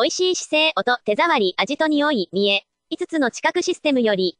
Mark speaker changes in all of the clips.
Speaker 1: 美味しい姿勢、音、手触り、味と匂い、見え。5つの知覚システムより、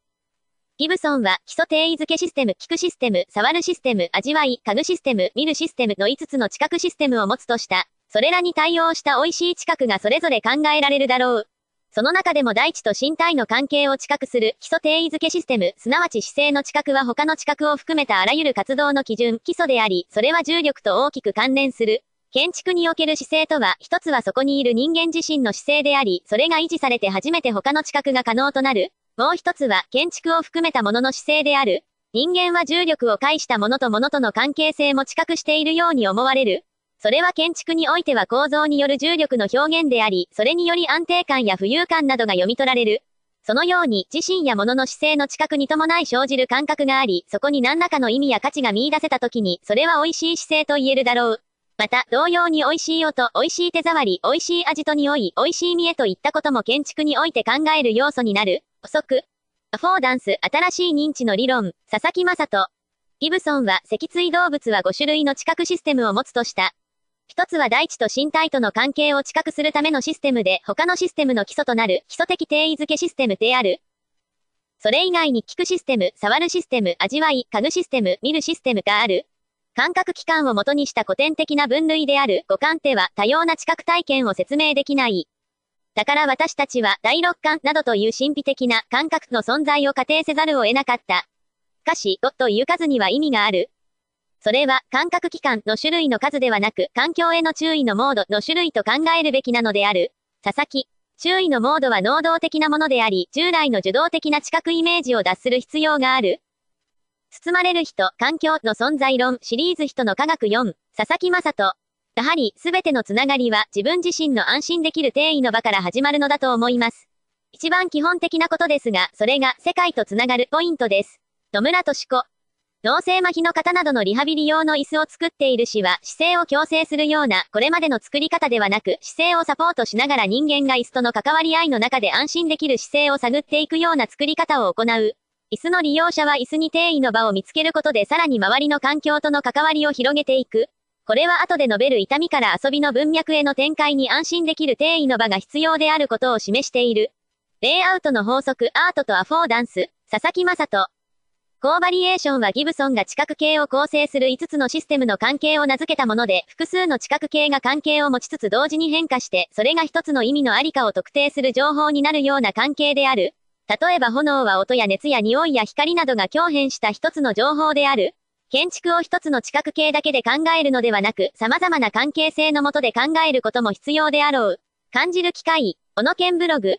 Speaker 1: ギブソンは基礎定位付けシステム、聞くシステム、触るシステム、味わい、嗅ぐシステム、見るシステムの5つの知覚システムを持つとした。それらに対応した美味しい知覚がそれぞれ考えられるだろう。その中でも大地と身体の関係を知覚する基礎定位付けシステム、すなわち姿勢の知覚は他の知覚を含めたあらゆる活動の基準、基礎であり、それは重力と大きく関連する。建築における姿勢とは、一つはそこにいる人間自身の姿勢であり、それが維持されて初めて他の知覚が可能となる。もう一つは、建築を含めたものの姿勢である。人間は重力を介したものとものとの関係性も知覚しているように思われる。それは建築においては構造による重力の表現であり、それにより安定感や浮遊感などが読み取られる。そのように、自身や物の姿勢の知覚に伴い生じる感覚があり、そこに何らかの意味や価値が見出せた時に、それは美味しい姿勢と言えるだろう。また、同様に美味しい音、美味しい手触り、美味しい味と匂い、美味しい見えといったことも建築において考える要素になる。補足。アフォーダンス、新しい認知の理論、佐々木正人。ギブソンは、脊椎動物は5種類の知覚システムを持つとした。一つは大地と身体との関係を知覚するためのシステムで、他のシステムの基礎となる基礎的定位付けシステムである。それ以外に聞くシステム、触るシステム、味わい、嗅ぐシステム、見るシステムがある。感覚器官を元にした古典的な分類である五感では多様な知覚体験を説明できない。だから私たちは第六感などという神秘的な感覚の存在を仮定せざるを得なかった。しかし、5という数には意味がある。それは感覚器官の種類の数ではなく環境への注意のモードの種類と考えるべきなのである。佐々木。注意のモードは能動的なものであり、従来の受動的な知覚イメージを脱する必要がある。包まれる人、環境の存在論シリーズ人の科学4、佐々木正人。やはり、すべてのつながりは自分自身の安心できる定位の場から始まるのだと思います。一番基本的なことですが、それが世界とつながるポイントです。野村敏子。脳性麻痺の方などのリハビリ用の椅子を作っている氏は姿勢を矯正するようなこれまでの作り方ではなく姿勢をサポートしながら人間が椅子との関わり合いの中で安心できる姿勢を探っていくような作り方を行う。椅子の利用者は椅子に定位の場を見つけることでさらに周りの環境との関わりを広げていく。これは後で述べる痛みから遊びの文脈への展開に安心できる定位の場が必要であることを示している。レイアウトの法則アートとアフォーダンス、佐々木正人。高バリエーションはギブソンが知覚系を構成する5つのシステムの関係を名付けたもので、複数の知覚系が関係を持ちつつ同時に変化して、それが一つの意味のありかを特定する情報になるような関係である。例えば炎は音や熱や匂いや光などが共変した一つの情報である。建築を一つの知覚系だけで考えるのではなく、様々な関係性のもとで考えることも必要であろう。感じる機会、小野健ブログ。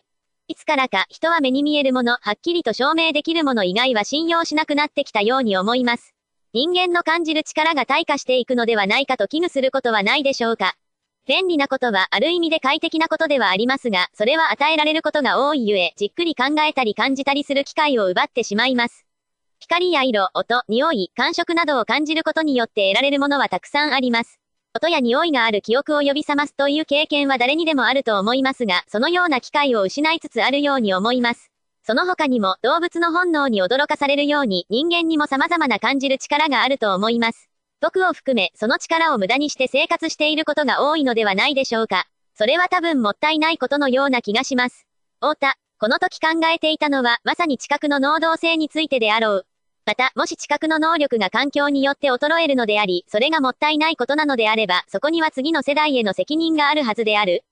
Speaker 1: いつからか人は目に見えるもの、はっきりと証明できるもの以外は信用しなくなってきたように思います。人間の感じる力が退化していくのではないかと危惧することはないでしょうか。便利なことはある意味で快適なことではありますが、それは与えられることが多いゆえ、じっくり考えたり感じたりする機会を奪ってしまいます。光や色、音、匂い、感触などを感じることによって得られるものはたくさんあります。音や匂いがある記憶を呼び覚ますという経験は誰にでもあると思いますが、そのような機会を失いつつあるように思います。その他にも動物の本能に驚かされるように人間にも様々な感じる力があると思います。僕を含め、その力を無駄にして生活していることが多いのではないでしょうか。それは多分もったいないことのような気がします。太田、この時考えていたのは、まさに知覚の能動性についてであろう。また、もし知覚の能力が環境によって衰えるのであり、それがもったいないことなのであれば、そこには次の世代への責任があるはずである。